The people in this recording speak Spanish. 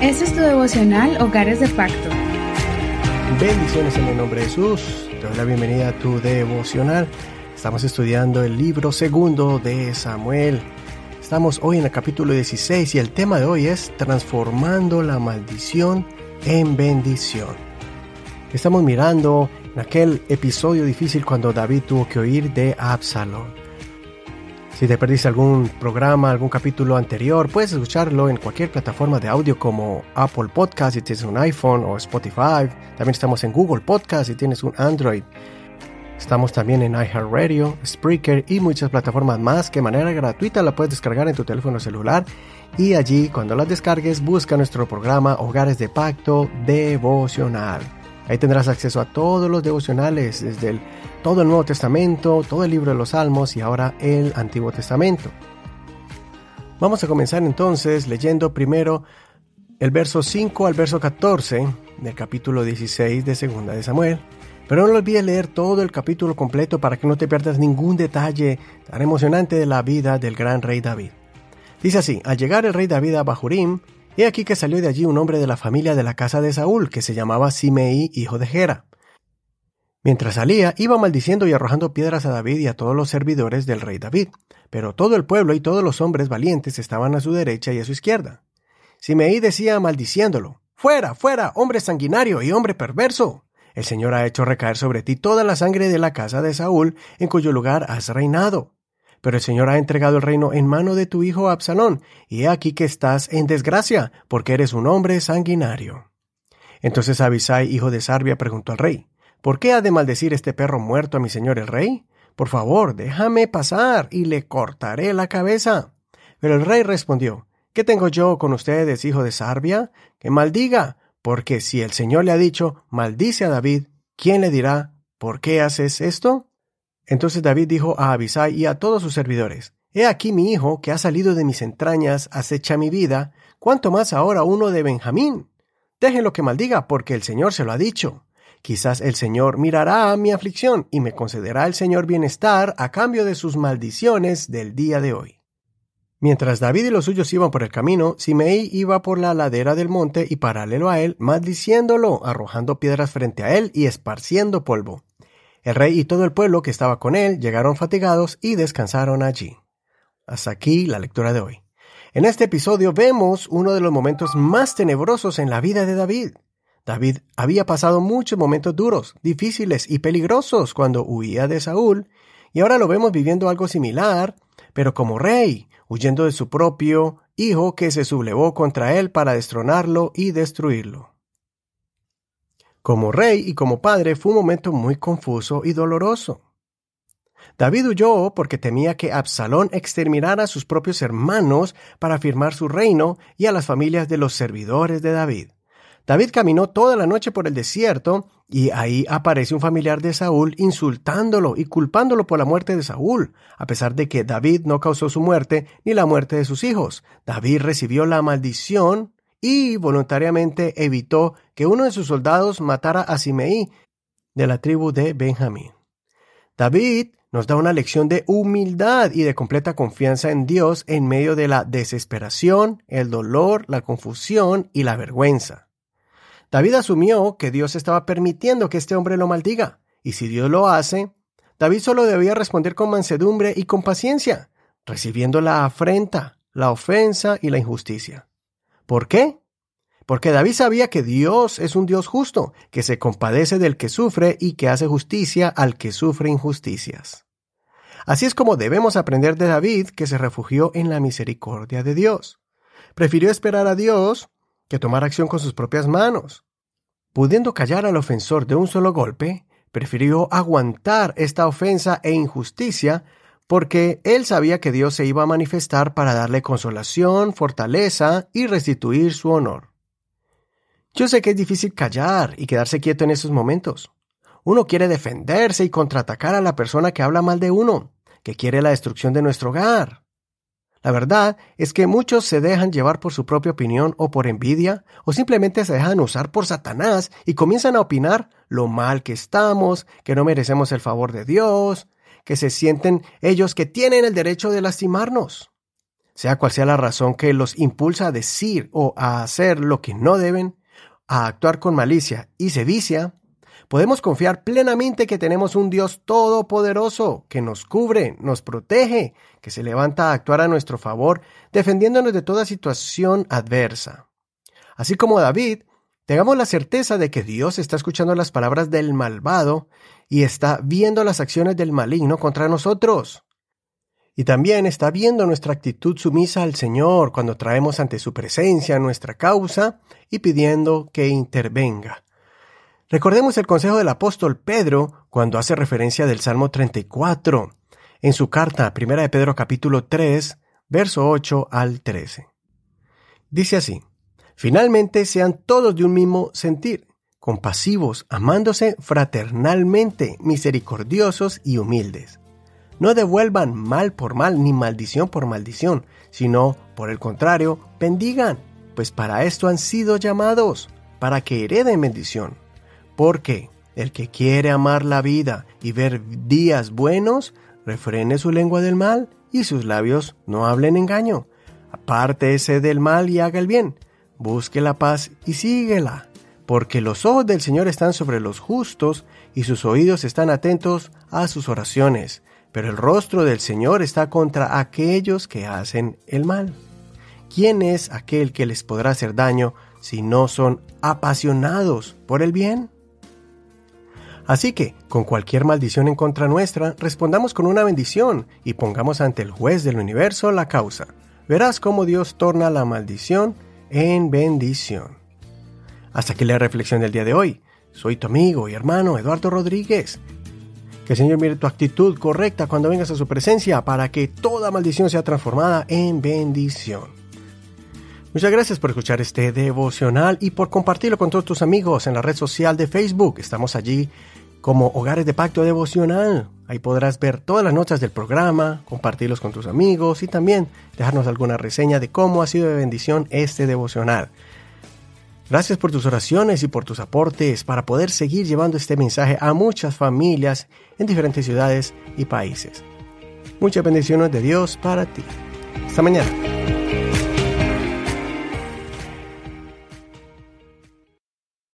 Este es tu devocional Hogares de Pacto. Bendiciones en el nombre de Jesús. Te doy la bienvenida a tu devocional. Estamos estudiando el libro segundo de Samuel. Estamos hoy en el capítulo 16 y el tema de hoy es transformando la maldición en bendición. Estamos mirando en aquel episodio difícil cuando David tuvo que oír de Absalón. Si te perdiste algún programa, algún capítulo anterior, puedes escucharlo en cualquier plataforma de audio como Apple Podcast si tienes un iPhone o Spotify. También estamos en Google Podcast si tienes un Android. Estamos también en iHeartRadio, Spreaker y muchas plataformas más que de manera gratuita la puedes descargar en tu teléfono celular y allí cuando las descargues busca nuestro programa Hogares de Pacto Devocional. Ahí tendrás acceso a todos los devocionales, desde todo el Nuevo Testamento, todo el libro de los Salmos y ahora el Antiguo Testamento. Vamos a comenzar entonces leyendo primero el verso 5 al verso 14 del capítulo 16 de Segunda de Samuel. Pero no olvides leer todo el capítulo completo para que no te pierdas ningún detalle tan emocionante de la vida del gran rey David. Dice así, al llegar el rey David a Bahurim, He aquí que salió de allí un hombre de la familia de la casa de Saúl, que se llamaba Simei, hijo de Gera. Mientras salía, iba maldiciendo y arrojando piedras a David y a todos los servidores del rey David, pero todo el pueblo y todos los hombres valientes estaban a su derecha y a su izquierda. Simei decía maldiciéndolo, Fuera, fuera, hombre sanguinario y hombre perverso. El Señor ha hecho recaer sobre ti toda la sangre de la casa de Saúl, en cuyo lugar has reinado. Pero el Señor ha entregado el reino en mano de tu hijo Absalón, y he aquí que estás en desgracia, porque eres un hombre sanguinario. Entonces Abisai, hijo de Sarbia, preguntó al rey, ¿Por qué ha de maldecir este perro muerto a mi señor el rey? Por favor, déjame pasar, y le cortaré la cabeza. Pero el rey respondió, ¿Qué tengo yo con ustedes, hijo de Sarbia? Que maldiga, porque si el Señor le ha dicho, maldice a David, ¿quién le dirá, ¿por qué haces esto? Entonces David dijo a Abisai y a todos sus servidores, He aquí mi hijo, que ha salido de mis entrañas, acecha mi vida, cuanto más ahora uno de Benjamín. Déjenlo que maldiga, porque el Señor se lo ha dicho. Quizás el Señor mirará a mi aflicción y me concederá el Señor bienestar a cambio de sus maldiciones del día de hoy. Mientras David y los suyos iban por el camino, Simei iba por la ladera del monte y paralelo a él, maldiciéndolo, arrojando piedras frente a él y esparciendo polvo. El rey y todo el pueblo que estaba con él llegaron fatigados y descansaron allí. Hasta aquí la lectura de hoy. En este episodio vemos uno de los momentos más tenebrosos en la vida de David. David había pasado muchos momentos duros, difíciles y peligrosos cuando huía de Saúl, y ahora lo vemos viviendo algo similar, pero como rey, huyendo de su propio hijo que se sublevó contra él para destronarlo y destruirlo. Como rey y como padre fue un momento muy confuso y doloroso. David huyó porque temía que Absalón exterminara a sus propios hermanos para afirmar su reino y a las familias de los servidores de David. David caminó toda la noche por el desierto y ahí aparece un familiar de Saúl insultándolo y culpándolo por la muerte de Saúl, a pesar de que David no causó su muerte ni la muerte de sus hijos. David recibió la maldición y voluntariamente evitó que uno de sus soldados matara a Simeí de la tribu de Benjamín. David nos da una lección de humildad y de completa confianza en Dios en medio de la desesperación, el dolor, la confusión y la vergüenza. David asumió que Dios estaba permitiendo que este hombre lo maldiga, y si Dios lo hace, David solo debía responder con mansedumbre y con paciencia, recibiendo la afrenta, la ofensa y la injusticia. ¿Por qué? Porque David sabía que Dios es un Dios justo, que se compadece del que sufre y que hace justicia al que sufre injusticias. Así es como debemos aprender de David, que se refugió en la misericordia de Dios. Prefirió esperar a Dios que tomar acción con sus propias manos. Pudiendo callar al ofensor de un solo golpe, prefirió aguantar esta ofensa e injusticia porque él sabía que Dios se iba a manifestar para darle consolación, fortaleza y restituir su honor. Yo sé que es difícil callar y quedarse quieto en esos momentos. Uno quiere defenderse y contraatacar a la persona que habla mal de uno, que quiere la destrucción de nuestro hogar. La verdad es que muchos se dejan llevar por su propia opinión o por envidia, o simplemente se dejan usar por Satanás y comienzan a opinar lo mal que estamos, que no merecemos el favor de Dios, que se sienten ellos que tienen el derecho de lastimarnos. sea cual sea la razón que los impulsa a decir o a hacer lo que no deben, a actuar con malicia y sevicia, podemos confiar plenamente que tenemos un Dios todopoderoso que nos cubre, nos protege, que se levanta a actuar a nuestro favor, defendiéndonos de toda situación adversa. Así como David, tengamos la certeza de que Dios está escuchando las palabras del malvado y está viendo las acciones del maligno contra nosotros. Y también está viendo nuestra actitud sumisa al Señor cuando traemos ante su presencia nuestra causa y pidiendo que intervenga. Recordemos el consejo del apóstol Pedro cuando hace referencia del Salmo 34 en su carta Primera de Pedro capítulo 3, verso 8 al 13. Dice así: Finalmente sean todos de un mismo sentir, compasivos, amándose fraternalmente, misericordiosos y humildes no devuelvan mal por mal ni maldición por maldición, sino, por el contrario, bendigan, pues para esto han sido llamados, para que hereden bendición. Porque el que quiere amar la vida y ver días buenos, refrene su lengua del mal y sus labios no hablen engaño. Apártese del mal y haga el bien. Busque la paz y síguela. Porque los ojos del Señor están sobre los justos y sus oídos están atentos a sus oraciones pero el rostro del Señor está contra aquellos que hacen el mal. ¿Quién es aquel que les podrá hacer daño si no son apasionados por el bien? Así que, con cualquier maldición en contra nuestra, respondamos con una bendición y pongamos ante el juez del universo la causa. Verás cómo Dios torna la maldición en bendición. Hasta aquí la reflexión del día de hoy. Soy tu amigo y hermano Eduardo Rodríguez que el Señor mire tu actitud correcta cuando vengas a su presencia para que toda maldición sea transformada en bendición. Muchas gracias por escuchar este devocional y por compartirlo con todos tus amigos en la red social de Facebook. Estamos allí como Hogares de Pacto Devocional. Ahí podrás ver todas las notas del programa, compartirlos con tus amigos y también dejarnos alguna reseña de cómo ha sido de bendición este devocional. Gracias por tus oraciones y por tus aportes para poder seguir llevando este mensaje a muchas familias en diferentes ciudades y países. Muchas bendiciones de Dios para ti. Hasta mañana.